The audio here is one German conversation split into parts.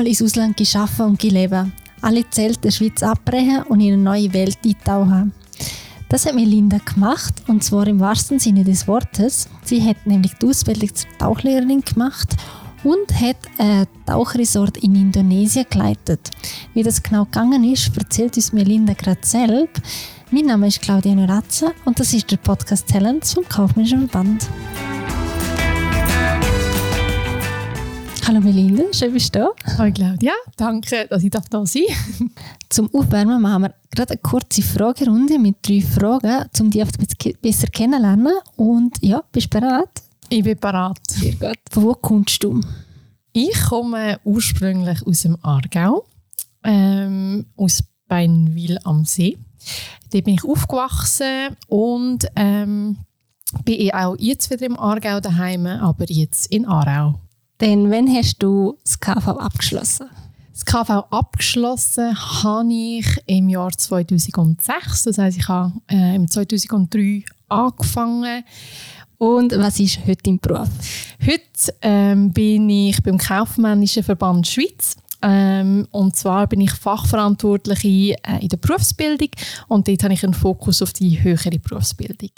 mal ins Ausland geschaffen und gelebt. Alle Zelte der Schweiz abbrechen und in eine neue Welt eintauchen. Das hat Melinda gemacht und zwar im wahrsten Sinne des Wortes. Sie hat nämlich die Ausbildung zur Tauchlehrerin gemacht und hat ein Tauchresort in Indonesien geleitet. Wie das genau gegangen ist, erzählt uns Melinda gerade selbst. Mein Name ist Claudia Norazza und das ist der Podcast Talents vom Kaufmännischen Verband. Hallo Melinda, schön bist du da. Hallo Claudia, danke, dass ich da sein darf. Zum Aufwärmen machen wir gerade eine kurze Fragerunde mit drei Fragen, um dich besser kennenzulernen. Und ja, bist du bereit? Ich bin bereit. Sehr gut. Von wo kommst du? Ich komme ursprünglich aus dem Aargau, ähm, aus Beinwil am See. Dort bin ich aufgewachsen und ähm, bin auch jetzt wieder im Aargau daheim, aber jetzt in Aarau. Denn wann hast du das KV abgeschlossen? Das KV abgeschlossen habe ich im Jahr 2006. Das heisst, ich habe äh, im 2003 angefangen. Und was ist heute dein Beruf? Heute ähm, bin ich beim Kaufmännischen Verband Schweiz. Ähm, und zwar bin ich Fachverantwortliche äh, in der Berufsbildung und dort habe ich einen Fokus auf die höhere Berufsbildung.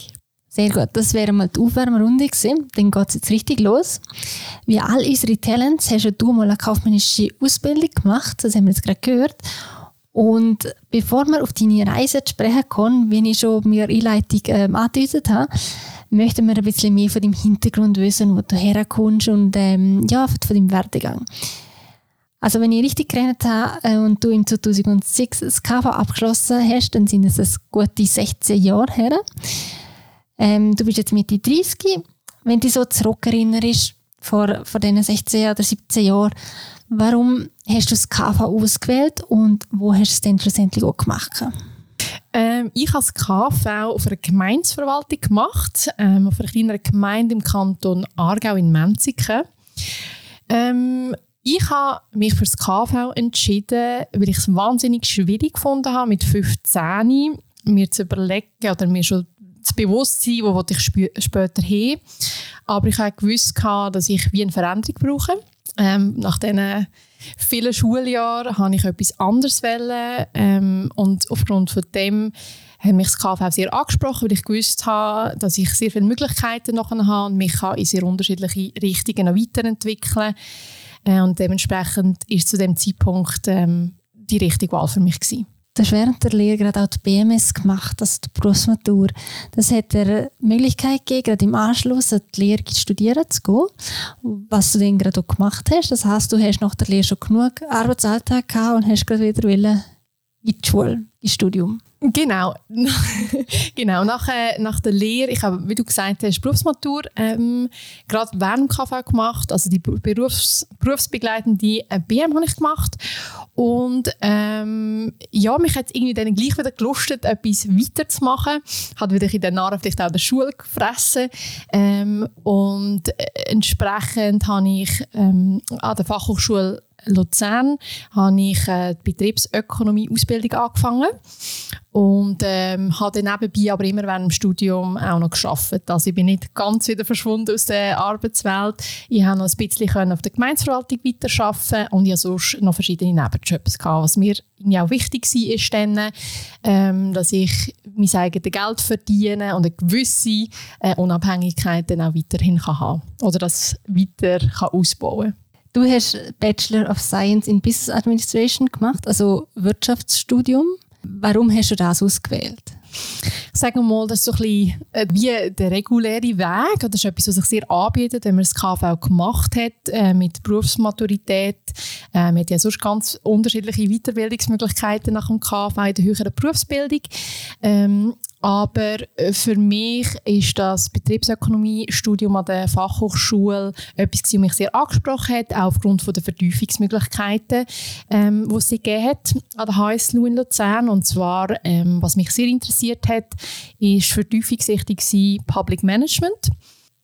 Sehr gut, das wäre mal die Aufwärmrunde gewesen. Dann geht es jetzt richtig los. Wie all unsere Talents hast du mal eine kaufmännische Ausbildung gemacht, das haben wir jetzt gerade gehört. Und bevor wir auf deine Reise sprechen können, wie ich schon mir Einleitung ähm, angedeutet habe, möchten wir ein bisschen mehr von deinem Hintergrund wissen, wo du herkommst und ähm, ja, von deinem Werdegang. Also wenn ich richtig gerechnet habe äh, und du im 2006 das KV abgeschlossen hast, dann sind es gute 16 Jahre her. Ähm, du bist jetzt Mitte 30. Wenn du so zurückerinnerst, vor, vor diesen 16 oder 17 Jahren, warum hast du das KV ausgewählt und wo hast du es denn schlussendlich auch gemacht? Ähm, ich habe das KV auf einer Gemeinsverwaltung gemacht, ähm, auf einer kleineren Gemeinde im Kanton Aargau in Menziken. Ähm, ich habe mich für das KV entschieden, weil ich es wahnsinnig schwierig gefunden habe, mit 15 mir zu überlegen oder mir schon das Bewusstsein, wo ich später hin. Aber ich habe gewusst, dass ich wie eine Veränderung brauche. Ähm, nach diesen vielen Schuljahren habe ich etwas anderes wollen, ähm, und aufgrund von dem hat mich das KV sehr angesprochen, weil ich gewusst habe, dass ich sehr viele Möglichkeiten noch habe und mich in sehr unterschiedliche Richtungen weiterentwickeln äh, und dementsprechend ist zu dem Zeitpunkt ähm, die richtige Wahl für mich gewesen. Du hast während der Lehre gerade auch die BMS gemacht, also die Berufsmatur. Das hat dir die Möglichkeit gegeben, gerade im Anschluss an die Lehre studieren zu gehen, was du dann gerade auch gemacht hast. Das heißt, du hast nach der Lehre schon genug Arbeitsalltag gehabt und hast gerade wieder in die Schule, ins Studium. Genau, genau. Nach, äh, nach der Lehre, ich habe, wie du gesagt hast, Berufsmatur ähm, gerade während KV gemacht, also die Berufs, berufsbegleitende äh, BM habe ich gemacht und ähm, ja, mich hat irgendwie dann gleich wieder gelustet, etwas weiterzumachen. Hat wieder in den Jahren vielleicht auch der Schule gefressen ähm, und äh, entsprechend habe ich ähm, an der Fachhochschule Luzern habe ich äh, die Betriebsökonomie-Ausbildung angefangen und ähm, habe dann nebenbei aber immer während dem Studium auch noch geschafft. Also ich bin nicht ganz wieder verschwunden aus der Arbeitswelt. Ich habe noch ein bisschen auf der Gemeinsverwaltung weiterarbeiten und ich habe sonst noch verschiedene Nebenjobs gehabt. Was mir auch wichtig war, ist dann, ähm, dass ich mein eigenes Geld verdiene und eine gewisse äh, Unabhängigkeit dann auch weiterhin kann haben oder das weiter kann ausbauen kann. Du hast Bachelor of Science in Business Administration gemacht, also Wirtschaftsstudium. Warum hast du das ausgewählt? Sagen wir mal, das ist so ein bisschen äh, wie der reguläre Weg. Das ist etwas, was sich sehr anbietet, wenn man das KV gemacht hat äh, mit Berufsmaturität. Äh, man hat ja sonst ganz unterschiedliche Weiterbildungsmöglichkeiten nach dem KV in der höheren Berufsbildung. Ähm, aber äh, für mich ist das Betriebsökonomie-Studium an der Fachhochschule etwas, was mich sehr angesprochen hat, auch aufgrund der Vertiefungsmöglichkeiten, ähm, die es gegeben hat an der HSLU in Luzern. Und zwar, ähm, was mich sehr interessiert hat, ist vertiefungsrichtig Public Management.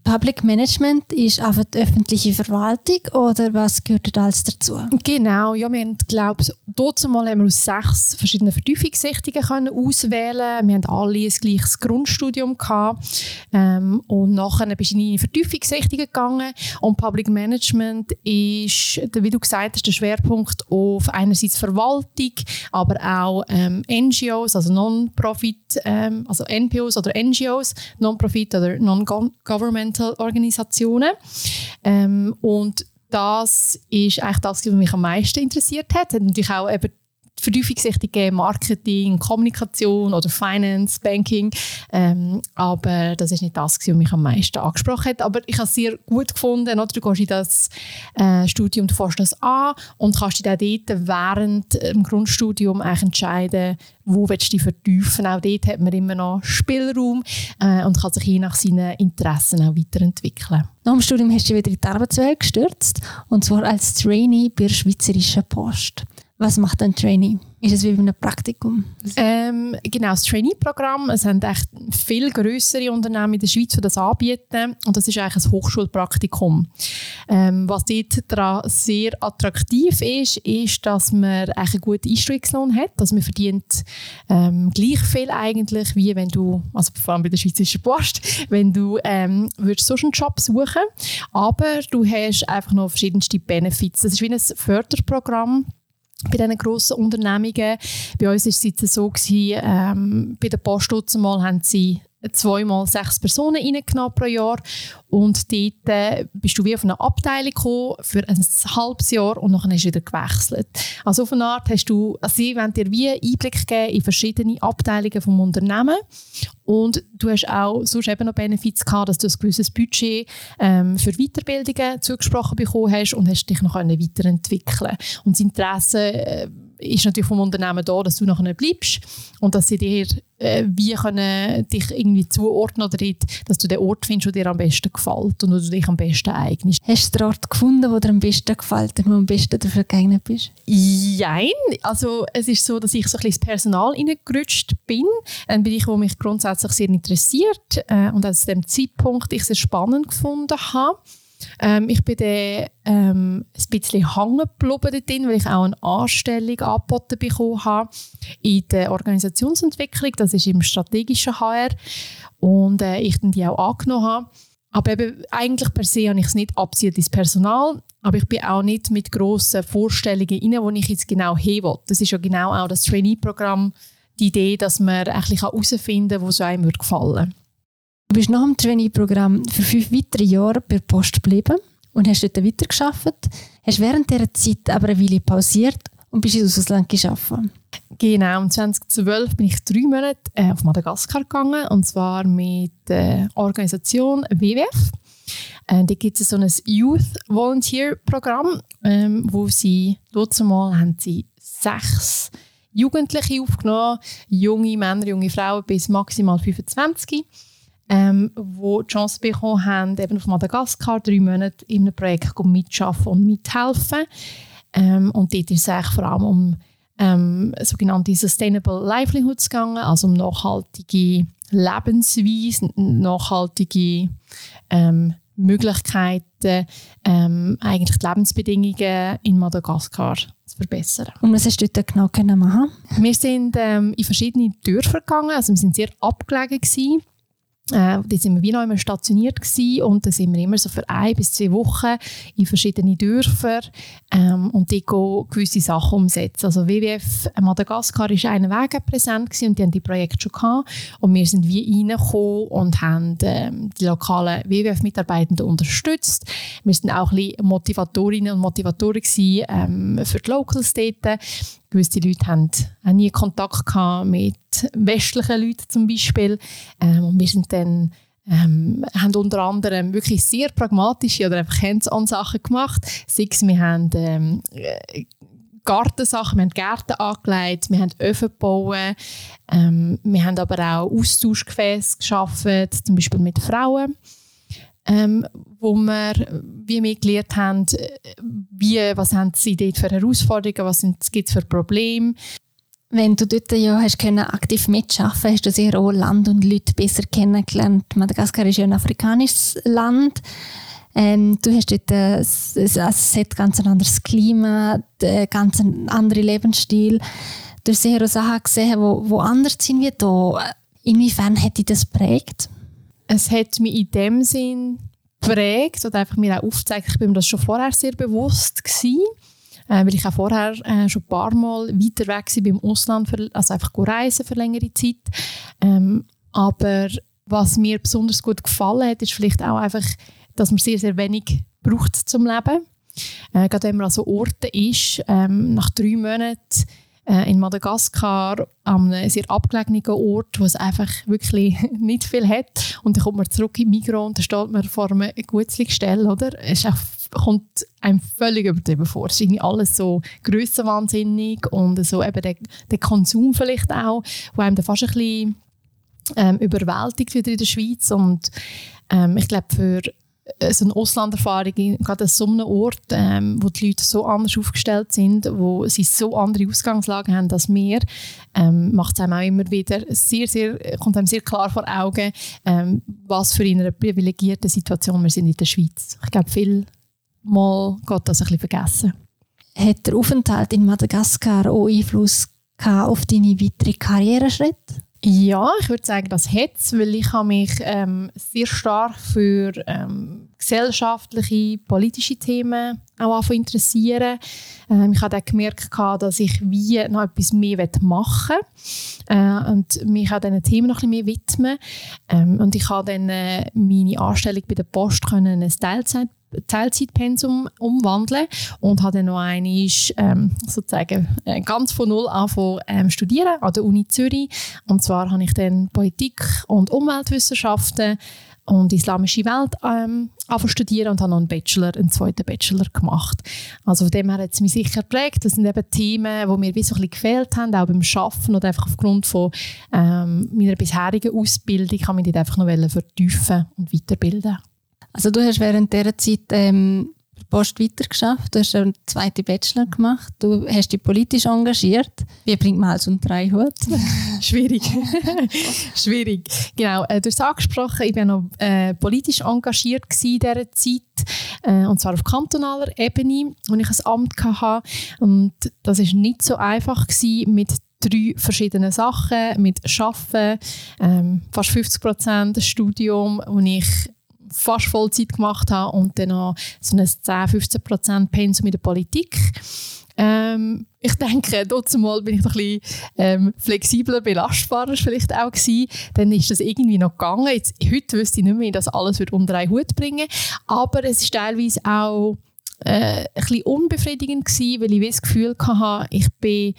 Public Management ist einfach die öffentliche Verwaltung oder was gehört da alles dazu? Genau, ja, wir haben, glaube dort mal haben wir aus sechs verschiedenen Vertiefungssichtungen können auswählen. Wir haben alle ein gleiches Grundstudium gehabt. Ähm, und nachher bist du in die Vertiefungssichtungen gegangen. Und Public Management ist, wie du gesagt hast, der Schwerpunkt auf einerseits Verwaltung, aber auch ähm, NGOs, also Non-Profit, ähm, also NPOs oder NGOs, Non-Profit oder Non-Governmental Organisationen. Ähm, und das ist eigentlich das, was mich am meisten interessiert hat. hat natürlich auch eben Vertiefungssichtige Marketing, Kommunikation oder Finance, Banking. Ähm, aber das ist nicht das, was mich am meisten angesprochen hat. Aber ich habe es sehr gut gefunden. Oder? Du gehst in das äh, Studium, du fährst das an und kannst dich dann dort während dem Grundstudium eigentlich entscheiden, wo willst du dich vertiefen. Auch dort hat man immer noch Spielraum äh, und kann sich je nach seinen Interessen auch weiterentwickeln. Nach dem Studium hast du wieder in die Arbeitswelt gestürzt und zwar als Trainee bei der Schweizerischen Post. Was macht ein Trainee? Ist es wie bei einem Praktikum? Ähm, genau, das Trainee-Programm. Es haben echt viel größere Unternehmen in der Schweiz, die das anbieten. Und das ist eigentlich ein Hochschulpraktikum. Ähm, was dort sehr attraktiv ist, ist, dass man eigentlich einen guten Einstiegslohn hat. Also man verdient ähm, gleich viel eigentlich, wie wenn du, also vor allem bei der Schweizerischen Post, wenn du ähm, würdest so einen Job suchen. Aber du hast einfach noch verschiedenste Benefits. Das ist wie ein Förderprogramm bei diesen grossen Unternehmungen. Bei uns war es so, gewesen, ähm, bei der Post mal haben sie zweimal sechs Personen reingenommen pro Jahr. Und dort äh, bist du wie auf eine Abteilung gekommen für ein halbes Jahr und dann hast du wieder gewechselt. Also auf eine Art hast du, also sie wollen dir wie Einblick geben in verschiedene Abteilungen vom Unternehmen. Und du hast auch sonst eben noch Benefits gehabt, dass du ein gewisses Budget ähm, für Weiterbildungen zugesprochen bekommen hast und hast dich noch weiterentwickeln. Und das Interesse äh, ist natürlich vom Unternehmen da, dass du nachher bleibst und dass sie dir äh, wie können dich irgendwie zuordnen oder nicht, dass du den Ort findest, der dir am besten gefällt und wo du dich am besten eignest. Hast du den Ort gefunden, der dir am besten gefällt und wo du am besten dafür geeignet bist? Nein, also es ist so, dass ich so ein bisschen ins Personal hineingerutscht bin, ein Bereich, der mich grundsätzlich sehr interessiert äh, und aus dem Zeitpunkt ich sehr spannend gefunden habe. Ähm, ich bin dann ähm, ein bisschen hängen geblieben weil ich auch eine Anstellung angeboten bekommen habe in der Organisationsentwicklung. Das ist im strategischen HR und äh, ich dann die auch angenommen habe. Aber eben, eigentlich per se habe ich es nicht abzielt ins Personal, aber ich bin auch nicht mit grossen Vorstellungen rein, wo ich jetzt genau hin will. Das ist ja genau auch das Trainee-Programm, die Idee, dass man herausfinden kann, wo es einem gefallen würde. Du bist nach dem Trainee-Programm für fünf weitere Jahre bei Post geblieben und hast dort weitergearbeitet. Hast während dieser Zeit aber eine Weile pausiert und bist ins Ausland gearbeitet. Genau, im 2012 bin ich drei Monate äh, auf Madagaskar gegangen und zwar mit der Organisation WWF. Äh, da gibt es so ein Youth Volunteer Programm, ähm, wo sie dort mal haben sie sechs Jugendliche aufgenommen, junge Männer, junge Frauen bis maximal 25 ähm, wo die Chance bekommen haben, eben auf Madagaskar drei Monate in einem Projekt mitzuschaffen und mithelfen. Ähm, und dort ist es vor allem um ähm, sogenannte Sustainable Livelihoods gegangen, also um nachhaltige Lebensweise, nachhaltige ähm, Möglichkeiten, ähm, eigentlich die Lebensbedingungen in Madagaskar zu verbessern. Und was hast du dort genau machen Wir sind ähm, in verschiedene Dörfer gegangen, also wir sind sehr abgelegen gewesen. Äh, da sind wir wie noch immer stationiert gewesen und da sind wir immer so für ein bis zwei Wochen in verschiedene Dörfer ähm, und die gewisse Sachen umsetzen. Also WWF Madagaskar ist einen Weg präsent gewesen und die haben die Projekte schon gehabt und wir sind wie reingekommen und haben ähm, die lokalen WWF-Mitarbeitenden unterstützt. Wir sind auch ein bisschen Motivatorinnen und Motivatoren gewesen, ähm, für die Locals dort gewisse Leute haben auch nie Kontakt gehabt mit westlichen Leuten zum Beispiel. Ähm, und wir sind dann ähm, haben unter anderem wirklich sehr pragmatische oder einfach Hands-on-Sachen gemacht. Sei es, wir haben ähm, Gartensachen, wir haben Gärten angelegt, wir haben Öfen gebaut, ähm, wir haben aber auch Austauschgefäße geschaffen, zum Beispiel mit Frauen ähm, wo wir, wie wir gelernt haben, wie, was haben sie dort für Herausforderungen, was gibt es für Probleme. Wenn du dort ja hast können aktiv mitarbeiten hast du sehr auch Land und Leute besser kennengelernt. Madagaskar ist ja ein afrikanisches Land. Ähm, du hast dort, äh, es, es hat ganz anderes Klima, äh, ganz ein anderer Lebensstil. Du hast sicher auch Sachen gesehen, wo anders sind wie hier. Inwiefern hat dich das prägt? Es hat mich in dem Sinn prägt oder einfach mir auch aufgezeigt, ich bin mir das schon vorher sehr bewusst gewesen, äh, weil ich auch vorher äh, schon ein paar Mal weiter weg war beim Ausland, für, also einfach reisen für längere Zeit. Ähm, aber was mir besonders gut gefallen hat, ist vielleicht auch einfach, dass man sehr, sehr wenig braucht zum Leben. Äh, gerade wenn man an so Orten ist, ähm, nach drei Monaten äh, in Madagaskar an einem sehr abgelegenen Ort, wo es einfach wirklich nicht viel hat. Und dann kommt man zurück in Migros und dann steht man vor einem Gutzli-Gestell, oder? Es kommt einem völlig übertrieben vor. Es ist irgendwie alles so grössenwahnsinnig und so eben der, der Konsum vielleicht auch, wo einem dann fast ein bisschen ähm, überwältigt wieder in der Schweiz und ähm, ich glaube für äh, so eine Auslanderfahrung, gerade an so einem Ort, ähm, wo die Leute so anders aufgestellt sind, wo sie so andere Ausgangslagen haben als wir, ähm, macht es einem auch immer wieder sehr, sehr, kommt einem sehr klar vor Augen, ähm, was für eine privilegierte Situation wir sind in der Schweiz. Ich glaube, viel mal geht das ein bisschen vergessen. Hat der Aufenthalt in Madagaskar auch Einfluss auf deine weitere Karriereschritte? Ja, ich würde sagen, das hat es, weil ich habe mich ähm, sehr stark für ähm, gesellschaftliche, politische Themen auch interessieren. Ähm, ich habe dann gemerkt, dass ich wie noch etwas mehr machen will äh, und mich auch diesen Themen noch ein bisschen mehr widmen. Ähm, und ich habe dann äh, meine Anstellung bei der Post können ein Teilzeit Teilzeitpensum umwandeln und habe dann noch einmal ähm, sozusagen äh, ganz von null angefangen ähm, studieren an der Uni Zürich. Und zwar habe ich dann Politik und Umweltwissenschaften und islamische Welt ähm, studieren und habe noch einen Bachelor, einen zweiten Bachelor gemacht. Also von dem her hat es mich sicher geprägt. Das sind eben Themen, die mir wie so ein bisschen gefehlt haben, auch beim Arbeiten oder einfach aufgrund von ähm, meiner bisherigen Ausbildung kann ich mich einfach noch vertiefen und weiterbilden. Also du hast während dieser Zeit ähm, Post weitergeschafft, du hast einen zweiten Bachelor gemacht, du hast dich politisch engagiert. Wie bringt man alles unter einen Hut? Schwierig. Schwierig. Genau, äh, du hast es angesprochen, ich war noch äh, politisch engagiert in dieser Zeit, äh, und zwar auf kantonaler Ebene, wo ich ein Amt hatte. Und das war nicht so einfach gewesen, mit drei verschiedenen Sachen, mit Arbeiten, ähm, fast 50 Prozent Studium, wo ich fast Vollzeit gemacht habe und dann noch so ein 10-15% Pensum in der Politik. Ähm, ich denke, dort mal bin ich noch ein bisschen ähm, flexibler, belastbarer vielleicht auch gewesen. Dann ist das irgendwie noch gegangen. Jetzt, heute wüsste ich nicht mehr, wie das alles wird unter einen Hut bringen Aber es ist teilweise auch äh, ein bisschen unbefriedigend gewesen, weil ich das Gefühl hatte, ich bin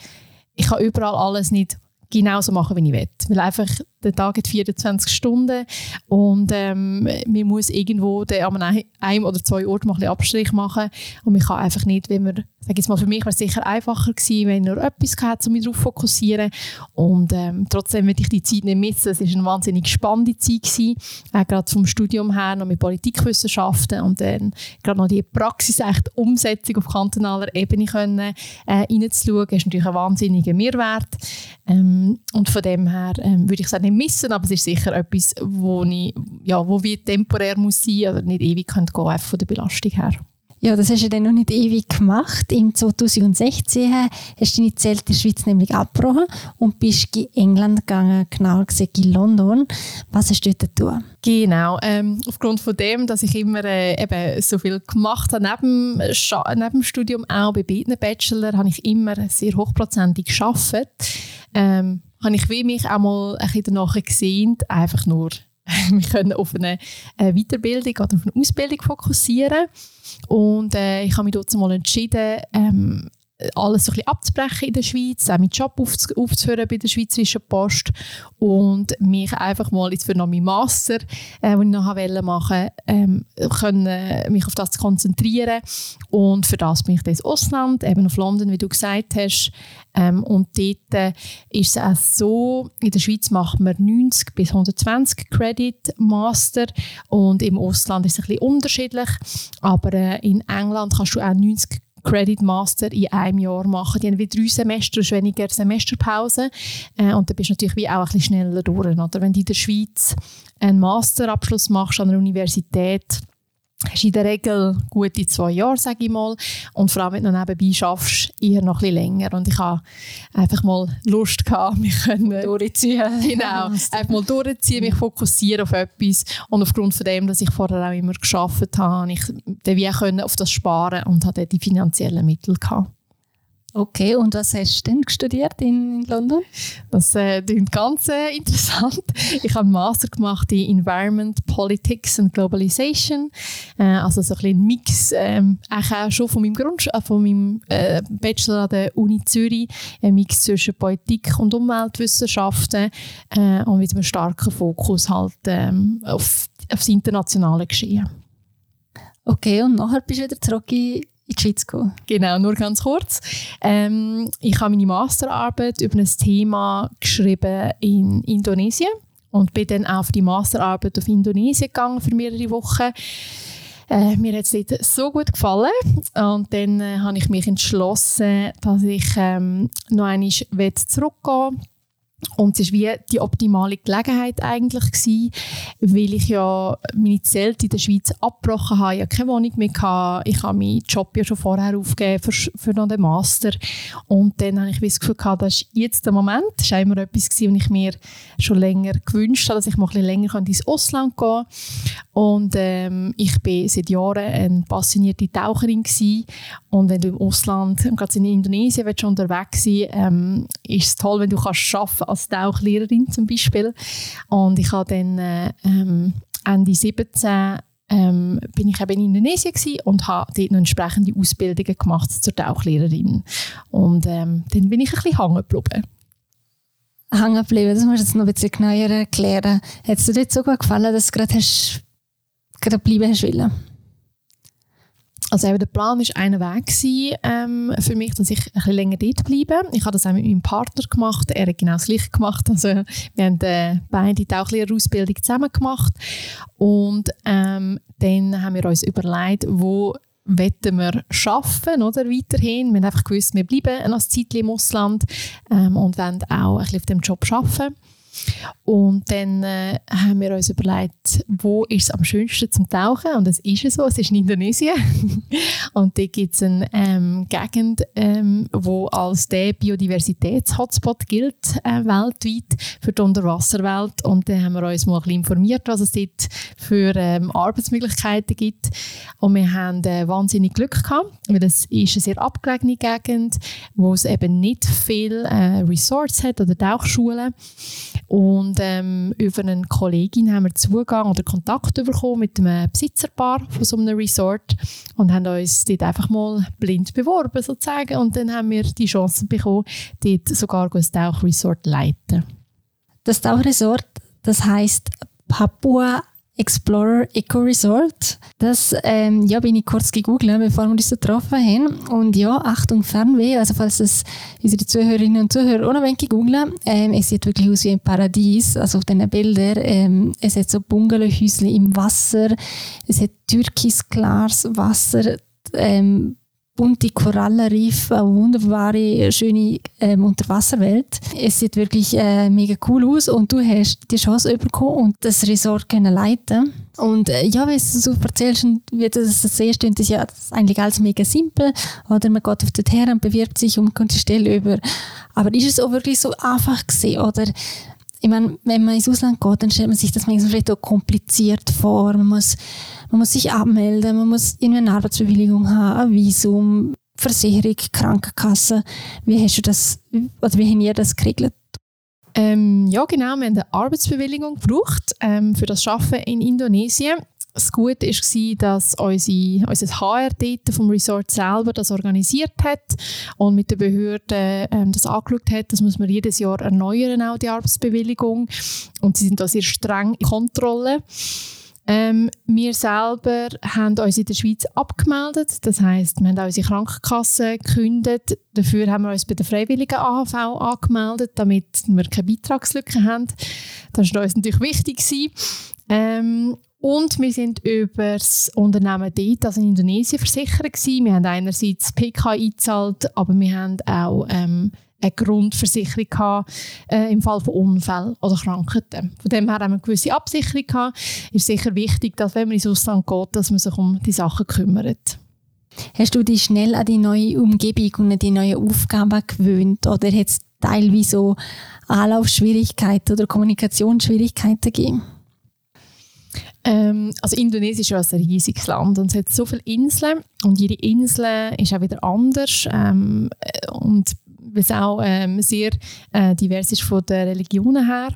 ich kann überall alles nicht genauso machen, wie ich will. Weil einfach der Tag hat 24 Stunden und ähm, man muss irgendwo an einem oder zwei Orten mal ein bisschen Abstrich machen und man kann einfach nicht, wenn man sage jetzt mal, für mich wäre es sicher einfacher gewesen, wenn ich nur etwas gehabt, um mich darauf zu fokussieren. Und ähm, trotzdem würde ich die Zeit nicht missen. Es war eine wahnsinnig spannende Zeit gewesen, äh, gerade vom Studium her noch mit Politikwissenschaften und dann gerade noch die Praxis, echt Umsetzung auf kantonaler Ebene können, äh, reinzuschauen, ist natürlich ein wahnsinniger Mehrwert. Ähm, und von dem her ähm, würde ich es nicht missen, aber es ist sicher etwas, wo, ich, ja, wo wie temporär muss sein oder nicht ewig gehen könnte, einfach von der Belastung her. Ja, das hast du dann noch nicht ewig gemacht. Im 2016 hast du deine Zelt in der Schweiz nämlich abgebrochen und bist in England gegangen, genauer gesagt in London. Was hast du dort getan? Genau, ähm, aufgrund von dem, dass ich immer äh, eben so viel gemacht habe, neben, neben dem Studium auch bei beiden Bachelor, habe ich immer sehr hochprozentig gearbeitet. Ähm, habe ich wie mich auch mal ein bisschen danach gesehen, einfach nur wir auf eine äh, Weiterbildung oder auf eine Ausbildung fokussieren. Und äh, ich habe mich dort mal entschieden, ähm, alles so ein bisschen abzubrechen in der Schweiz, auch meinen Job aufzuhören bei der Schweizerischen Post und mich einfach mal jetzt für noch meinen Master, äh, den ich noch machen wollte, ähm, können, mich auf das zu konzentrieren. Und für das bin ich ins Ausland, eben auf London, wie du gesagt hast. Ähm, und dort äh, ist es auch so, in der Schweiz macht man 90 bis 120 Credit Master und im Ausland ist es ein bisschen unterschiedlich, aber äh, in England kannst du auch 90 Credit Master in einem Jahr machen. Die haben wie drei Semester, weniger Semesterpause. Äh, und dann bist du natürlich wie auch ein bisschen schneller durch. Oder? Wenn du in der Schweiz einen Masterabschluss machst an einer Universität, hast in der Regel gute zwei Jahre, sage ich mal. Und vor allem, wenn du nebenbei schaffst, eher noch ein bisschen länger. Und ich habe einfach mal Lust gehabt, mich können, durchziehen. Genau, einfach mal durchziehen, mich fokussieren auf etwas. Und aufgrund von dem, dass ich vorher auch immer geschafft habe, ich dann wie können auf das sparen und hatte die finanziellen Mittel gehabt. Okay, und was hast du denn studiert in London? Das äh, klingt ganz äh, interessant. Ich habe einen Master gemacht in Environment, Politics and Globalization. Äh, also so ein bisschen ein Mix, ähm, auch schon von meinem, Grund äh, von meinem äh, Bachelor an der Uni Zürich, ein Mix zwischen Politik und Umweltwissenschaften äh, und mit einem starken Fokus halt ähm, auf, auf das internationale Geschehen. Okay, und nachher bist du wieder zurück in in die Schweiz gekommen? Genau, nur ganz kurz. Ähm, ich habe meine Masterarbeit über ein Thema geschrieben in Indonesien und bin dann auf die Masterarbeit auf Indonesien gegangen für mehrere Wochen. Äh, mir hat es dort so gut gefallen und dann äh, habe ich mich entschlossen, dass ich ähm, noch einmal zurückgehen und es war wie die optimale Gelegenheit eigentlich gewesen, weil ich ja meine Zelte in der Schweiz abgebrochen habe, ich keine Wohnung mehr hatte, ich habe meinen Job ja schon vorher aufgegeben für, für noch den Master. Und dann habe ich das Gefühl gehabt, das ist jetzt der Moment, das war immer etwas was ich mir schon länger gewünscht habe, dass ich mal ein länger ins Ausland gehen kann. Und ähm, ich bin seit Jahren eine passionierte Taucherin gewesen. und wenn du im Ausland, gerade in Indonesien, du unterwegs sein, ähm, ist es toll, wenn du kannst arbeiten als Tauchlehrerin zum Beispiel. Und ich habe dann äh, ähm, Ende 17 ähm, bin ich eben in Indonesien und habe dort noch entsprechende Ausbildungen gemacht zur Tauchlehrerin. Und ähm, dann bin ich ein bisschen hängen geblieben. Hängen geblieben, das musst du jetzt noch ein bisschen genauer erklären. Hat es dir dort so gut gefallen, dass du gerade, hast, gerade bleiben hast wollen? Also eben der Plan war einer Weg gewesen, ähm, für mich, dass ich ein länger dort bleibe. Ich habe das auch mit meinem Partner gemacht. Er hat genau das Gleiche gemacht. Also wir haben äh, beide die Tauchlehrerausbildung zusammen gemacht. Und ähm, dann haben wir uns überlegt, wo wollen wir arbeiten, oder, weiterhin. Wir haben einfach gewusst, wir bleiben ein Zeit im Ausland ähm, und wollen auch ein bisschen auf dem Job arbeiten. Und dann äh, haben wir uns überlegt, wo ist es am schönsten zum Tauchen? Und das ist es so, es ist in Indonesien. und dort gibt es eine ähm, Gegend, ähm, wo als der Biodiversitäts-Hotspot gilt äh, weltweit für die Unterwasserwelt. Und dann haben wir uns mal ein bisschen informiert, was es dort für ähm, Arbeitsmöglichkeiten gibt. Und wir haben äh, wahnsinnig Glück gehabt, weil es ist eine sehr abgelegene Gegend, wo es eben nicht viele äh, Resorts hat oder Tauchschulen. Und ähm, über eine Kollegin haben wir Zugang oder Kontakt bekommen mit einem Besitzerpaar von so einem Resort und haben uns dort einfach mal blind beworben sozusagen. Und dann haben wir die Chance bekommen, dort sogar ein Tauchresort zu leiten. Das Tauchresort, das heißt Papua Explorer Eco Resort. Das ähm, ja, bin ich kurz gegoogelt, bevor wir uns getroffen haben. Und ja, Achtung, Fernweh, also falls es unsere Zuhörerinnen und Zuhörer auch noch googeln ähm, es sieht wirklich aus wie ein Paradies, also auf diesen Bildern. Ähm, es hat so Bungalowhäuschen im Wasser, es hat türkisklares Wasser, ähm, bunte Korallenriffe, eine wunderbare, schöne ähm, Unterwasserwelt. Es sieht wirklich äh, mega cool aus und du hast die Chance bekommen und das Resort können leiten. Und äh, ja, wenn du so erzählst, wie das siehst, ist ja eigentlich alles mega simpel. Oder man geht auf den her und bewirbt sich und kommt die Stelle über. Aber ist es auch wirklich so einfach gewesen? Oder ich meine, wenn man ins Ausland geht, dann stellt man sich das manchmal vielleicht auch kompliziert vor. Man muss, man muss sich abmelden, man muss irgendwie eine Arbeitsbewilligung haben, ein Visum, Versicherung, Krankenkasse. Wie hast du das, oder wie haben ihr das geregelt? Ähm, ja, genau. Wir haben eine Arbeitsbewilligung gebraucht ähm, für das Arbeiten in Indonesien. Das Gute war, dass unsere, unser HR dort vom Resort selber das organisiert hat und mit der Behörde ähm, das angeschaut hat. Das muss man jedes Jahr erneuern, auch die Arbeitsbewilligung. Und sie sind da sehr streng in Kontrolle. Ähm, wir selber haben uns in der Schweiz abgemeldet. Das heisst, wir haben unsere Krankenkasse gekündigt. Dafür haben wir uns bei der freiwilligen AHV angemeldet, damit wir keine Beitragslücke haben. Das war uns natürlich wichtig. Ähm, Und wir sind über das Unternehmen dort, also in Indonesien, versichert gewesen. Wir haben einerseits PK eingezahlt, aber wir haben auch ähm, eine Grundversicherung gehabt, äh, im Fall von Unfällen oder Krankheiten. Von dem her haben wir eine gewisse Absicherung gehabt. Ist sicher wichtig, dass wenn man ins Ausland geht, dass man sich um die Sachen kümmert. Hast du dich schnell an die neue Umgebung und an die neuen Aufgaben gewöhnt oder hat es teilweise so Anlaufschwierigkeiten oder Kommunikationsschwierigkeiten gegeben? Ähm, also Indonesien ist ja ein riesiges Land und es hat so viele Inseln und jede Insel ist auch wieder anders ähm, und weil es auch ähm, sehr äh, divers ist von den Religionen her.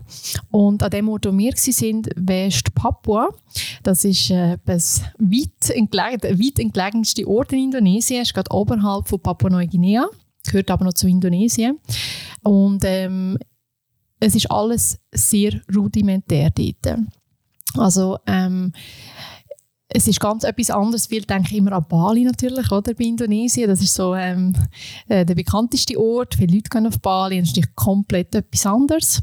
Und an dem Ort, wo wir waren, West Papua, das ist äh, das weit, entgelegen, der weit entlegenste Ort in Indonesien, ist gerade oberhalb von Papua-Neuguinea, gehört aber noch zu Indonesien. Und ähm, es ist alles sehr rudimentär dort. Also ähm, es ist ganz etwas anderes, weil denke ich immer an Bali natürlich, oder, bei Indonesien. Das ist so ähm, äh, der bekannteste Ort. Viele Leute gehen auf Bali, das ist komplett etwas anderes.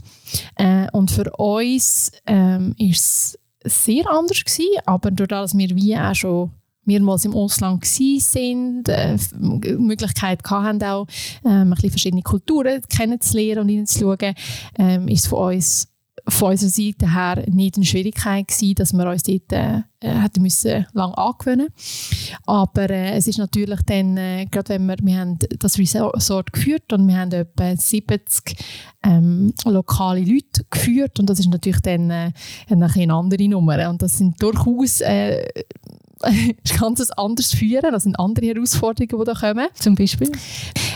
Äh, und für uns ähm, ist es sehr anders gewesen, aber dadurch, dass wir wie auch schon mehrmals im Ausland sind, äh, die Möglichkeit hatten, auch ähm, ein bisschen verschiedene Kulturen kennenzulernen und hineinzuschauen, ähm, ist es für uns von unserer Seite her nicht eine Schwierigkeit gewesen, dass wir uns dort äh, hätten müssen lang angewöhnen. Aber äh, es ist natürlich dann, äh, gerade wenn wir, wir haben das Resort geführt und wir haben etwa 70 ähm, lokale Leute geführt und das ist natürlich dann äh, eine andere Nummer. Und das sind durchaus äh, ganz anders führen. Das sind andere Herausforderungen, die da kommen. Zum Beispiel?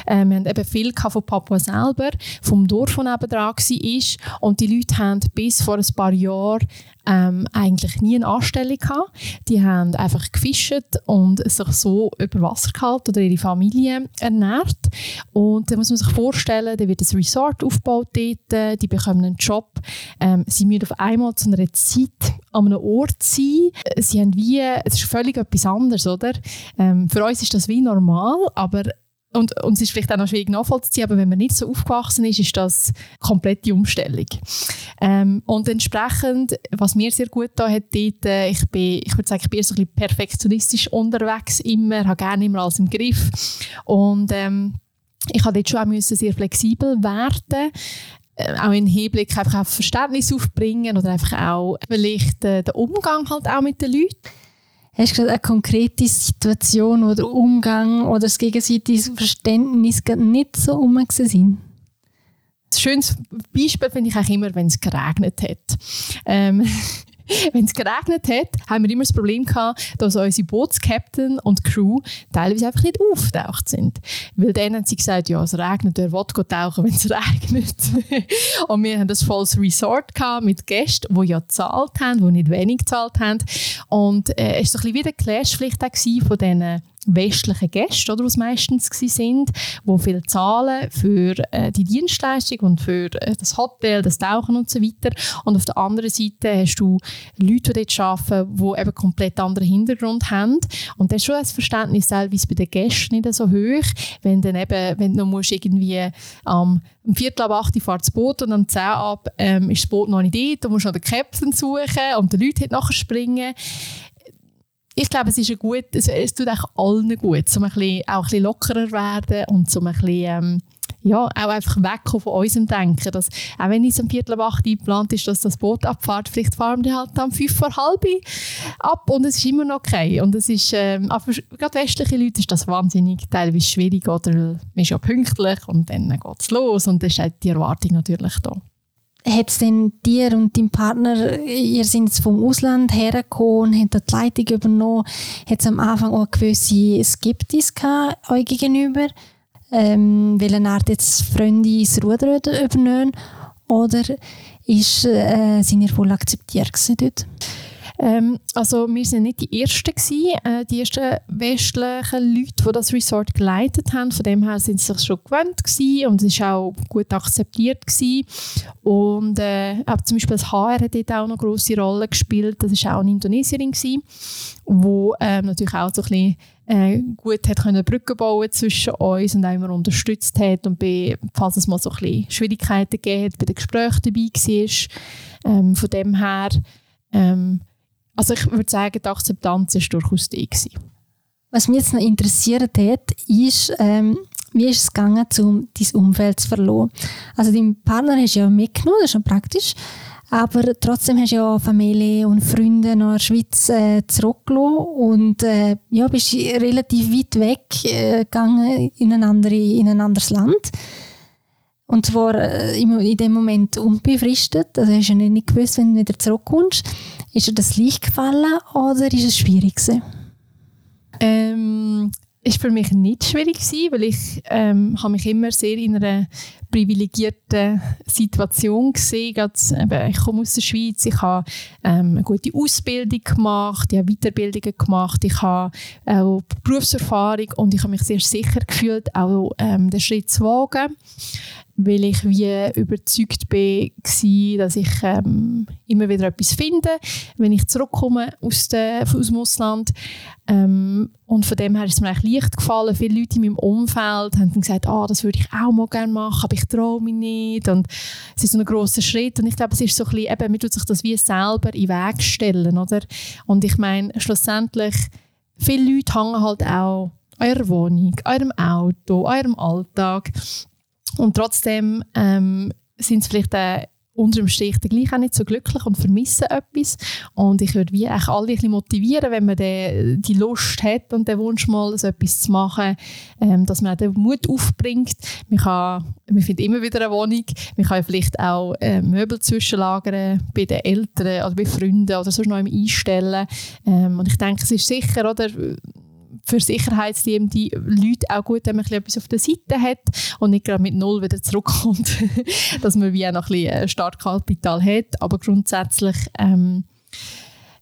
Äh, wir haben eben viel von Papua selber, vom Dorf, das nebenan war. Und die Leute haben bis vor ein paar Jahren ähm, eigentlich nie eine Anstellung gehabt. Die haben einfach gefischt und sich so über Wasser gehalten oder ihre Familie ernährt. Und da muss man sich vorstellen, da wird ein Resort aufgebaut dort, die bekommen einen Job. Ähm, sie müssen auf einmal zu einer Zeit an einem Ort sein. Sie haben wie, es ist völlig etwas anderes, oder? Ähm, für uns ist das wie normal, aber und, und es ist vielleicht auch noch schwierig nachvollziehen, aber wenn man nicht so aufgewachsen ist, ist das eine komplette Umstellung. Ähm, und entsprechend, was mir sehr gut da hat dort, äh, ich bin, ich würde sagen, ich bin so ein bisschen perfektionistisch unterwegs immer, habe gerne immer alles im Griff und ähm, ich habe dort schon auch müssen sehr flexibel werden äh, auch in Hinblick einfach auf Verständnis aufbringen oder einfach auch vielleicht äh, den Umgang halt auch mit den Leuten. Hast du gesagt, eine konkrete Situation, wo der Umgang oder das gegenseitige Verständnis nicht so um sind? Ein schönes Beispiel finde ich auch immer, wenn es geregnet hat. Ähm, Wenn es geregnet hat, haben wir immer das Problem gehabt, dass unsere Bootskapitän und Crew teilweise einfach nicht auftaucht sind. Weil dann haben sie gesagt, ja, es regnet, wer will tauchen, wenn es regnet. und wir haben das volles Resort gehabt mit Gästen, die ja gezahlt haben, die nicht wenig gezahlt haben. Und äh, es war ein bisschen wieder Clash vielleicht auch von diesen westlichen Gäste, oder, was meistens sind, die viel zahlen für äh, die Dienstleistung und für äh, das Hotel, das Tauchen und so weiter. Und auf der anderen Seite hast du Leute, die dort arbeiten, die eben komplett anderen Hintergrund haben. Und das ist schon das Verständnis teilweise bei den Gästen nicht so hoch, wenn dann eben, wenn du musst irgendwie am um Viertel ab acht fährt das Boot und am 10 ab ähm, ist das Boot noch nicht dort, du musst noch den Captain suchen und die Leute nachher springen ich glaube, es ist ein gut, es, es tut auch allen gut, um ein bisschen, auch ein lockerer werden und um ein bisschen, ähm, ja, auch einfach wegkommen von unserem Denken. Dass, auch wenn es am Viertel ab acht eingeplant ist, dass das Boot abfährt, vielleicht fahren wir halt am fünf vor halb ab und es ist immer noch okay. Und es ist, ähm, aber gerade westliche Leute ist das wahnsinnig teilweise schwierig, oder man ist ja pünktlich und dann geht es los und dann ist halt die Erwartung natürlich da hat es denn dir und dein Partner, ihr seid vom Ausland hergekommen, habt die Leitung übernommen, hat es am Anfang auch eine gewisse Skepsis gehabt, euch gegenüber, ähm, welche Art jetzt Freunde das Ruder übernehmen oder ist, äh, sind ihr voll akzeptiert dort? Ähm, also wir sind nicht die Ersten gewesen, äh, die ersten westlichen Leute, die das Resort geleitet haben. Von dem her sind sie sich schon gewöhnt gewesen und es war auch gut akzeptiert gewesen. Und äh, auch zum Beispiel das HR hat dort auch eine grosse Rolle gespielt. Das war auch eine Indonesierin gewesen, wo äh, natürlich auch so ein bisschen äh, gut hat können Brücken bauen zwischen uns und auch immer unterstützt hat und bei, falls es mal so ein bisschen Schwierigkeiten gegeben hat, bei den Gesprächen dabei war. Ähm, von dem her ähm, also ich würde sagen, die Akzeptanz war durchaus da. Was mich jetzt noch interessiert hat, ist, ähm, wie ist es gegangen, um dein Umfeld zu verlieren? Also dein Partner hast du ja mitgenommen, das ist schon praktisch. Aber trotzdem hast du ja Familie und Freunde nach der Schweiz äh, zurückgelassen und äh, ja, bist relativ weit weg äh, gegangen in ein, andere, in ein anderes Land. Und zwar äh, in dem Moment unbefristet. Also hast du ja nicht gewusst, wenn du wieder zurückkommst. Ist dir das leicht gefallen oder ist es schwierig gewesen? Ähm, ist für mich nicht schwierig weil ich ähm, habe mich immer sehr in einer privilegierten Situation gesehen. Ich komme aus der Schweiz, ich habe ähm, eine gute Ausbildung gemacht, ich habe Weiterbildungen gemacht, ich habe auch Berufserfahrung und ich habe mich sehr sicher gefühlt, auch ähm, den Schritt zu wagen weil ich wie überzeugt war, dass ich ähm, immer wieder etwas finde, wenn ich zurückkomme aus, de, aus dem Ausland. Ähm, und von dem her ist es mir eigentlich leicht gefallen. Viele Leute in meinem Umfeld haben gesagt, ah, das würde ich auch mal gerne machen, aber ich traue mich nicht. Und es ist so ein grosser Schritt. Und ich glaube, es ist so ein bisschen, eben, man tut sich das wie selber in den Weg stellen, oder? Und ich meine, schlussendlich, viele Leute hängen halt auch an eurer Wohnung, eurem Auto, eurem Alltag. Und trotzdem ähm, sind es vielleicht äh, unter dem Strich gleich auch nicht so glücklich und vermissen etwas. Und ich würde wie auch alle ein bisschen motivieren, wenn man die, die Lust hat und den Wunsch mal, so etwas zu machen, ähm, dass man auch den Mut aufbringt. Man, kann, man findet immer wieder eine Wohnung. Man kann vielleicht auch äh, Möbel zwischenlagern bei den Eltern oder bei Freunden oder sonst noch einstellen. Ähm, und ich denke, es ist sicher, oder für Sicherheitsthemen die Leute auch gut, wenn man etwas auf der Seite hat und nicht gerade mit Null wieder zurückkommt, dass man wie auch noch ein bisschen äh, Startkapital hat. Aber grundsätzlich ähm,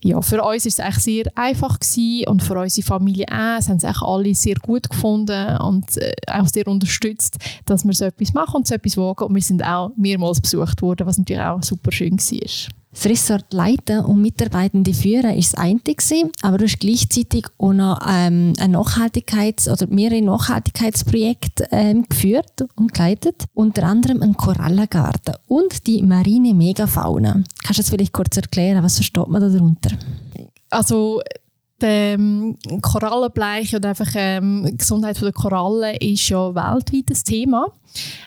ja, für uns ist es eigentlich sehr einfach gewesen und für unsere Familie auch. Es haben es eigentlich alle sehr gut gefunden und äh, auch sehr unterstützt, dass wir so etwas machen und so etwas wagen. Und wir sind auch mehrmals besucht worden, was natürlich auch super schön war. Das Ressort leiten und Mitarbeitende führen ist das eine aber du hast gleichzeitig auch noch ähm, ein Nachhaltigkeits- oder mehrere Nachhaltigkeitsprojekte ähm, geführt und geleitet. Unter anderem einen Korallengarten und die marine Megafauna. Kannst du das vielleicht kurz erklären? Was versteht man darunter? Also ähm, Korallenbleich oder einfach ähm, Gesundheit der Korallen ist ja weltweit ein Thema.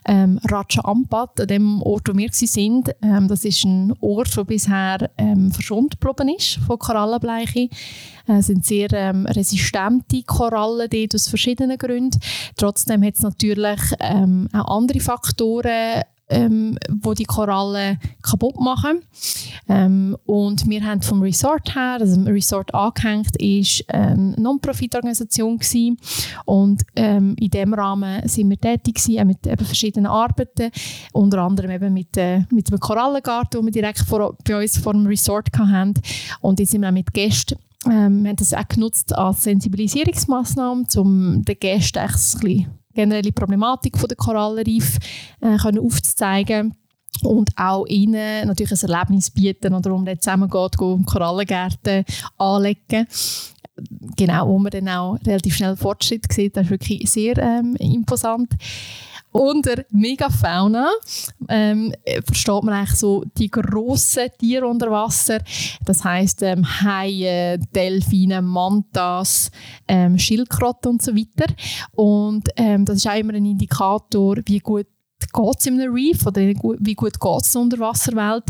Ähm, Raja Ampat, an dem Ort, wo wir sind, ähm, das ist ein Ort, der bisher ähm, verschont geblieben ist von Korallenbleiche. Es äh, sind sehr ähm, resistente Korallen dort aus verschiedenen Gründen. Trotzdem hat es natürlich ähm, auch andere Faktoren ähm, wo die Korallen kaputt machen. Ähm, und wir haben vom Resort her, also Resort angehängt, ist eine Non-Profit-Organisation und ähm, in dem Rahmen sind wir tätig gewesen, mit eben verschiedenen Arbeiten, unter anderem eben mit, äh, mit dem Korallengarten, den wir direkt vor, bei uns vor dem Resort hatten. Und jetzt sind wir auch mit Gästen ähm, wir haben das auch genutzt als Sensibilisierungsmaßnahme, um den Gästen ein bisschen generelle Problematik von der Korallenriff äh, können aufzuzeigen und auch ihnen natürlich ein Erlebnis bieten oder um dann zusammengeht, um Korallengärten anlegen. Genau, wo man dann auch relativ schnell Fortschritt sieht, das ist wirklich sehr ähm, imposant. Unter Megafauna ähm, versteht man eigentlich so die grossen Tiere unter Wasser. Das heißt ähm, Haie, Delfine, Mantas, ähm, Schildkröten und so weiter. Und ähm, das ist auch immer ein Indikator, wie gut geht es in einem Reef oder wie gut geht es in der Unterwasserwelt.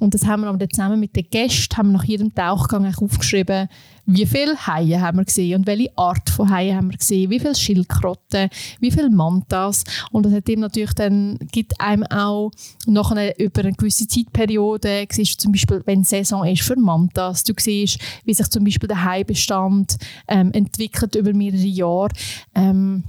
Und das haben wir dann zusammen mit den Gästen haben wir nach jedem Tauchgang aufgeschrieben, wie viele Haie haben wir gesehen und welche Art von Haie haben wir gesehen, wie viele Schildkröten, wie viele Mantas. Und das hat ihm natürlich dann, gibt einem auch nach einer, über eine gewisse Zeitperiode, siehst du zum Beispiel, wenn Saison ist für Mantas, du siehst, wie sich zum Beispiel der Haibestand ähm, entwickelt über mehrere Jahre. Ähm,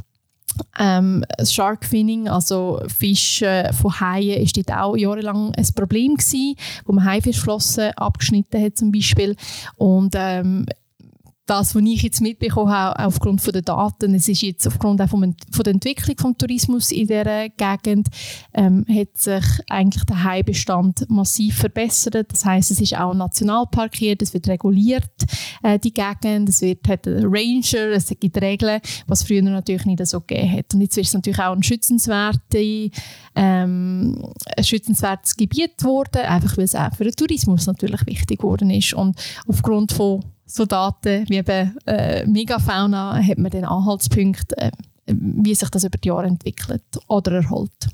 ähm, Sharkfinning, also Fischen von Haien, ist dort auch jahrelang ein Problem gewesen, wo man Haifischflossen abgeschnitten hat zum Beispiel. Und ähm, das, was ich jetzt mitbekommen habe, aufgrund von der Daten, es ist jetzt aufgrund auch von, von der Entwicklung des Tourismus in dieser Gegend, ähm, hat sich eigentlich der Heimbestand massiv verbessert. Das heißt, es ist auch ein Nationalpark hier, es wird reguliert, äh, die Gegend, es wird, hat einen Ranger, es gibt Regeln, was früher natürlich nicht so gegeben hat. Und jetzt ist es natürlich auch ein, schützenswerte, ähm, ein schützenswertes Gebiet geworden, einfach weil es auch für den Tourismus natürlich wichtig geworden ist. Und aufgrund von so Daten wie eben äh, Megafauna hat man den Anhaltspunkt, äh, wie sich das über die Jahre entwickelt oder erholt.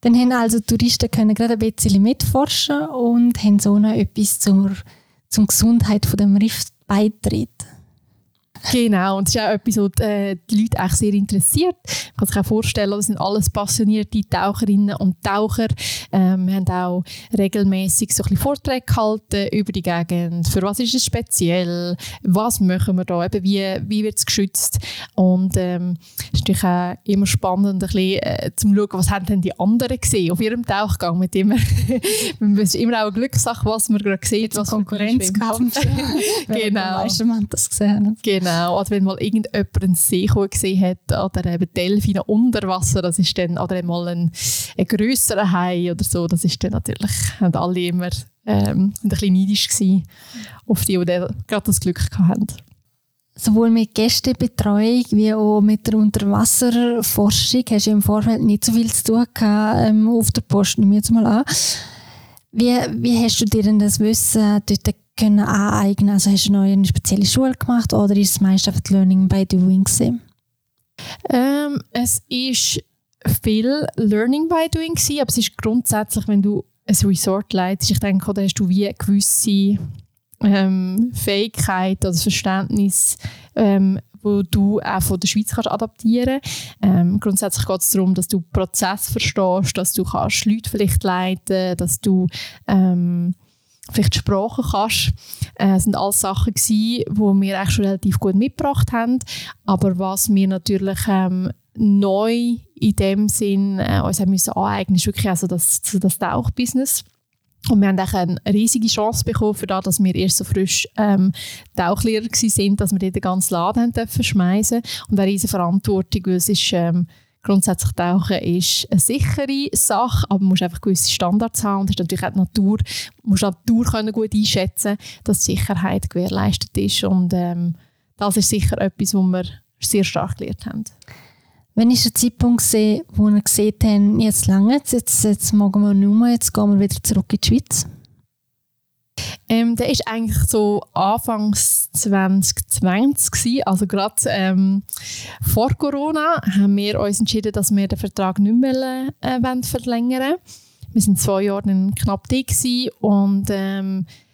Dann haben also Touristen können gerade ein bisschen mitforschen und haben so noch etwas zur, zur Gesundheit von dem Riff. Genau, und das ist auch etwas, was äh, die Leute echt sehr interessiert. Ich kann sich auch vorstellen, das sind alles passionierte Taucherinnen und Taucher. Ähm, wir haben auch regelmäßig so ein bisschen Vorträge gehalten über die Gegend. Für was ist es speziell? Was machen wir da? Eben wie, wie wird es geschützt? Und ähm, es ist natürlich auch immer spannend, ein bisschen, äh, zu schauen, was haben denn die anderen gesehen auf ihrem Tauchgang. Mit immer, es ist immer auch eine Glückssache, was man gerade sieht. Was Konkurrenzkampf. genau. Man das gesehen. Genau. Genau, oder wenn mal irgendjemand einen See gesehen hat oder eben Delfine unter Wasser, das ist dann, oder mal ein, ein grösserer Hai oder so, das ist dann natürlich, haben alle immer ähm, ein bisschen neidisch gewesen auf die, die gerade das Glück hatten. Sowohl mit Gästebetreuung wie auch mit der Unterwasserforschung hast du im Vorfeld nicht so viel zu tun gehabt, ähm, auf der Post, nehme ich jetzt mal an. Wie, wie hast du dir denn das Wissen dort können aneignen? Also hast du noch eine spezielle Schule gemacht oder ist es meist einfach Learning by Doing? Ähm, es ist viel Learning by Doing gewesen, aber es ist grundsätzlich, wenn du ein Resort leitest, ich denke, da hast du wie eine gewisse ähm, Fähigkeit oder Verständnis, ähm, wo du auch von der Schweiz kannst adaptieren ähm, Grundsätzlich geht es darum, dass du Prozess verstehst, dass du kannst Leute vielleicht leiten dass du ähm, vielleicht Sprache kannst. Äh, sind alles Sachen die wir eigentlich schon relativ gut mitgebracht haben. Aber was wir natürlich ähm, neu in dem Sinn äh, uns haben müssen aneignen, ist wirklich also das, das Tauchbusiness. Und wir haben auch eine riesige Chance bekommen, für das, dass wir erst so frisch ähm, Tauchlehrer sind, dass wir den ganzen Laden haben dürfen und eine riesige Verantwortung, weil es ist ähm, grundsätzlich Tauchen ist eine sichere Sache, aber man muss einfach gewisse Standards haben und ist natürlich auch die Natur, muss die Natur können gut einschätzen, dass die Sicherheit gewährleistet ist und ähm, das ist sicher etwas, was wir sehr stark gelernt haben. Wann war der Zeitpunkt, gewesen, wo wir gesehen haben, jetzt lange, jetzt, jetzt machen wir nicht mehr, jetzt gehen wir wieder zurück in die Schweiz? Ähm, der ist eigentlich so Anfangs 2020 gewesen. also gerade ähm, vor Corona haben wir uns entschieden, dass wir den Vertrag nicht mehr äh, verlängern Wir sind zwei Jahre knapp da und ähm, äh,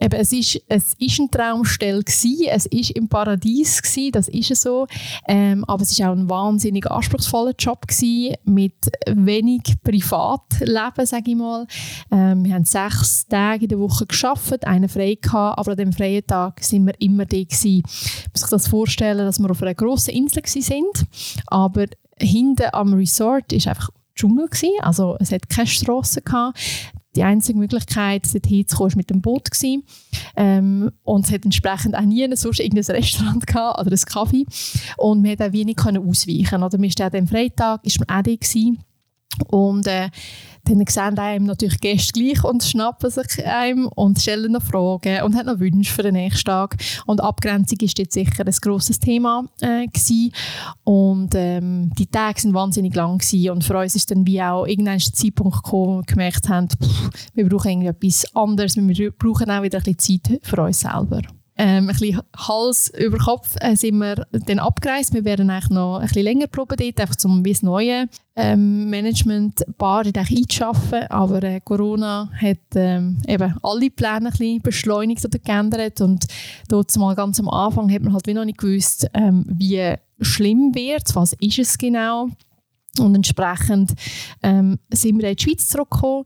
eben, es ist, es ist eine Traumstelle gewesen, es ist im Paradies gewesen, das ist es so, ähm, aber es ist auch ein wahnsinnig anspruchsvoller Job gewesen, mit wenig Privatleben, sage ich mal. Ähm, wir haben sechs Tage in der Woche geschafft, einen frei gehabt, aber an dem freien Tag sind wir immer da gewesen. Man muss sich das vorstellen, dass wir auf einer grossen Insel sind, aber hinten am Resort ist einfach Dschungel gewesen, also es hat keine Strassen gehabt die einzige Möglichkeit, dorthin zu kommen, war mit dem Boot. Gewesen. Ähm, und es hat entsprechend auch nie sonst irgendein Restaurant gehabt oder ein Kaffee. Und wir konnten auch wenig ausweichen. Oder wir standen am Freitag, ist man auch da gewesen. Und äh, dann sehen einem natürlich Gäste gleich und schnappen sich einem und stellen noch Fragen und haben noch Wünsche für den nächsten Tag. Und Abgrenzung ist jetzt sicher ein grosses Thema äh. Und ähm, die Tage sind wahnsinnig lang gewesen. und für uns ist dann wie auch irgendein Zeitpunkt gekommen, wo wir gemerkt haben, pff, wir brauchen irgendwie etwas anderes, wir brauchen auch wieder ein bisschen Zeit für uns selber ähm, ein bisschen Hals über Kopf äh, sind wir dann abgereist. Wir werden eigentlich noch ein bisschen länger proben dort, einfach um wie das neue ähm, Management-Bar einzuschaffen. Aber äh, Corona hat ähm, eben alle Pläne ein bisschen beschleunigt oder geändert. Und dort mal ganz am Anfang hat man halt wie noch nicht gewusst, ähm, wie schlimm wird was ist es genau. Und entsprechend ähm, sind wir in die Schweiz zurückgekommen.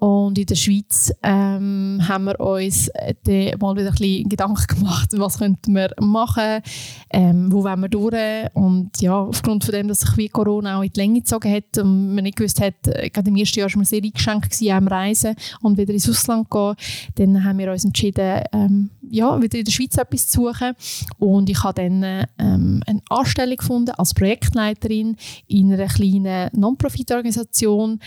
Und in der Schweiz ähm, haben wir uns äh, mal wieder ein bisschen Gedanken gemacht, was könnten wir machen, ähm, wo wollen wir durch. Und ja, aufgrund von dem, dass sich wie Corona auch in die Länge gezogen hat und man nicht gewusst hat, äh, gerade im ersten Jahr war man sehr eingeschränkt gewesen, am Reisen und wieder ins Ausland gehen, dann haben wir uns entschieden, ähm, ja, wieder in der Schweiz etwas zu suchen. Und ich habe dann ähm, eine Anstellung gefunden als Projektleiterin in einer kleinen Non-Profit-Organisation,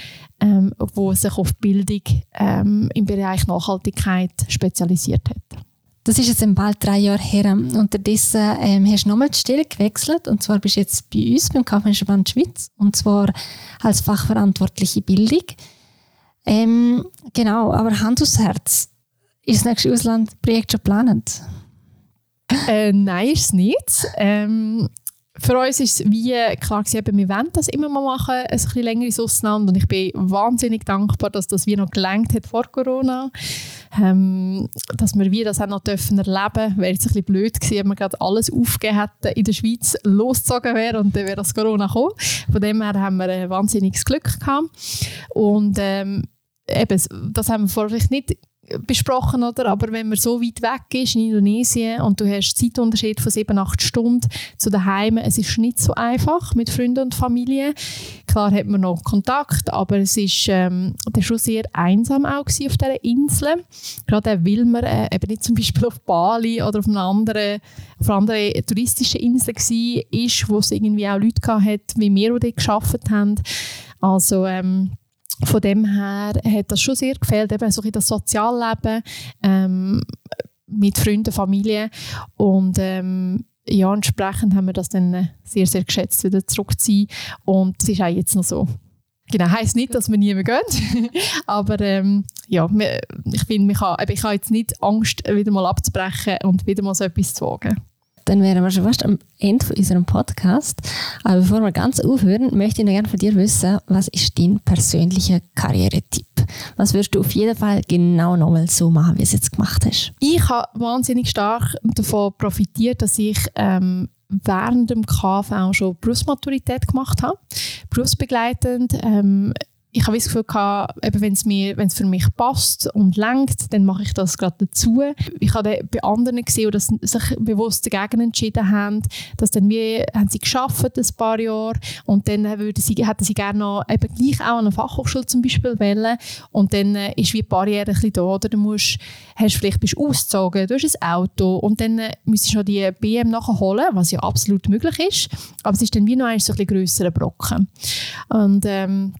ähm, wo sich auf Bildung ähm, im Bereich Nachhaltigkeit spezialisiert hat. Das ist jetzt bald drei Jahre her. Unterdessen ähm, hast du nochmal die Stelle gewechselt. Und zwar bist du jetzt bei uns beim Kaufmännischen Band Schweiz. Und zwar als fachverantwortliche Bildung. Ähm, genau, aber Hand aufs Herz. Ist das nächste Auslandprojekt schon geplant? Äh, nein, ist es nicht. Ähm, für uns ist es wie klar gewesen, wir wollen das immer mal machen, ein bisschen länger ins Ausland und ich bin wahnsinnig dankbar, dass das wie noch gelangt hat vor Corona, ähm, dass wir wie das auch noch dürfen erleben. Wäre jetzt ein bisschen blöd gewesen, wenn wir gerade alles aufgegeben hätten in der Schweiz losgezogen wäre und dann wäre das Corona gekommen. Von dem her haben wir ein wahnsinniges Glück gehabt und ähm, eben, das haben wir vorher nicht besprochen, oder? aber wenn man so weit weg ist in Indonesien und du hast Zeitunterschied von 7, 8 Stunden zu daheim, es ist nicht so einfach mit Freunden und Familie. Klar hat man noch Kontakt, aber es ist ähm, schon sehr einsam auch auf dieser Insel. Gerade weil man äh, eben nicht zum Beispiel auf Bali oder auf einer anderen, auf einer anderen touristischen Insel war, ist, wo es irgendwie auch Leute hat, wie wir, die dort gearbeitet haben. Also ähm, von dem her hat das schon sehr gefällt, eben so in das Sozialleben ähm, mit Freunden, Familie. Und ähm, ja, entsprechend haben wir das dann sehr, sehr geschätzt, wieder zurückzuziehen. Und es ist auch jetzt noch so. Genau, heisst nicht, dass wir nie mehr gehen, aber ähm, ja, ich finde, ich habe jetzt nicht Angst, wieder mal abzubrechen und wieder mal so etwas zu wagen dann wären wir schon fast am Ende von unserem Podcast. Aber bevor wir ganz aufhören, möchte ich noch gerne von dir wissen, was ist dein persönlicher Karrieretipp? Was würdest du auf jeden Fall genau nochmal so machen, wie du es jetzt gemacht hast? Ich habe wahnsinnig stark davon profitiert, dass ich ähm, während dem KV schon Berufsmaturität gemacht habe. Berufsbegleitend. Ähm, ich habe das Gefühl gehabt, wenn es mir, wenn es für mich passt und lenkt, dann mache ich das gerade dazu. Ich habe bei anderen gesehen, dass sich bewusst dagegen entschieden haben, dass dann wie, haben sie geschafft ein paar Jahre. Und dann würden sie, hätten sie gerne noch eben gleich auch an einer Fachhochschule zum Beispiel wollen und dann äh, ist wie die Barriere ein bisschen da, oder? Du musst, hast vielleicht bist ausgezogen, du hast ein Auto. Und dann äh, müsstest du noch die BM nachholen, was ja absolut möglich ist, aber es ist dann wie noch ein so ein bisschen grösserer Brocken. Und ähm,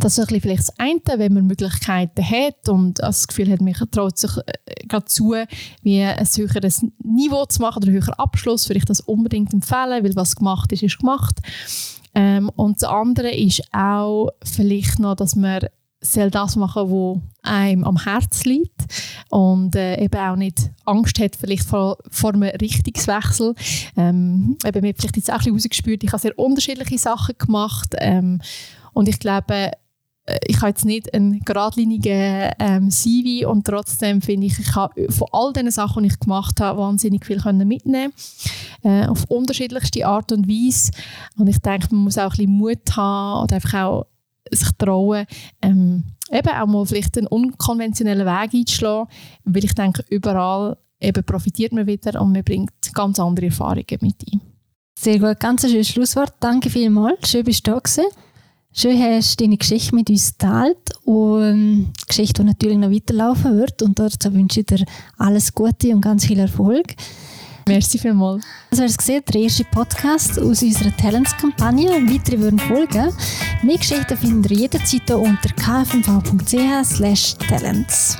das ist vielleicht das eine, wenn man Möglichkeiten hat und das Gefühl hat, man traut sich äh, gerade zu, wie ein höheres Niveau zu machen oder einen höheren Abschluss, würde ich das unbedingt empfehlen, weil was gemacht ist, ist gemacht. Ähm, und das andere ist auch vielleicht noch, dass man soll das machen, was einem am Herzen liegt und äh, eben auch nicht Angst hat vielleicht vor, vor einem Richtungswechsel. Ähm, eben, hat vielleicht jetzt auch ein bisschen ich habe sehr unterschiedliche Sachen gemacht ähm, und ich glaube, äh, ich habe jetzt nicht einen geradlinigen ähm, CV und trotzdem finde ich, ich habe von all den Sachen, die ich gemacht habe, wahnsinnig viel mitnehmen äh, auf unterschiedlichste Art und Weise. Und ich denke, man muss auch ein bisschen Mut haben oder einfach auch sich trauen, ähm, eben auch mal vielleicht einen unkonventionellen Weg einzuschlagen, weil ich denke, überall eben profitiert man wieder und man bringt ganz andere Erfahrungen mit ein. Sehr gut, ganz schönes Schlusswort. Danke vielmals, schön bist du da gewesen. Schön hast du deine Geschichte mit uns geteilt und die Geschichte, die natürlich noch weiterlaufen wird. Und dazu wünsche ich dir alles Gute und ganz viel Erfolg. Merci vielmals. Das war es gesehen, der erste Podcast aus unserer Talents-Kampagne. Weitere würden folgen. Mehr Geschichten findet ihr jederzeit unter kfmv.ch talents.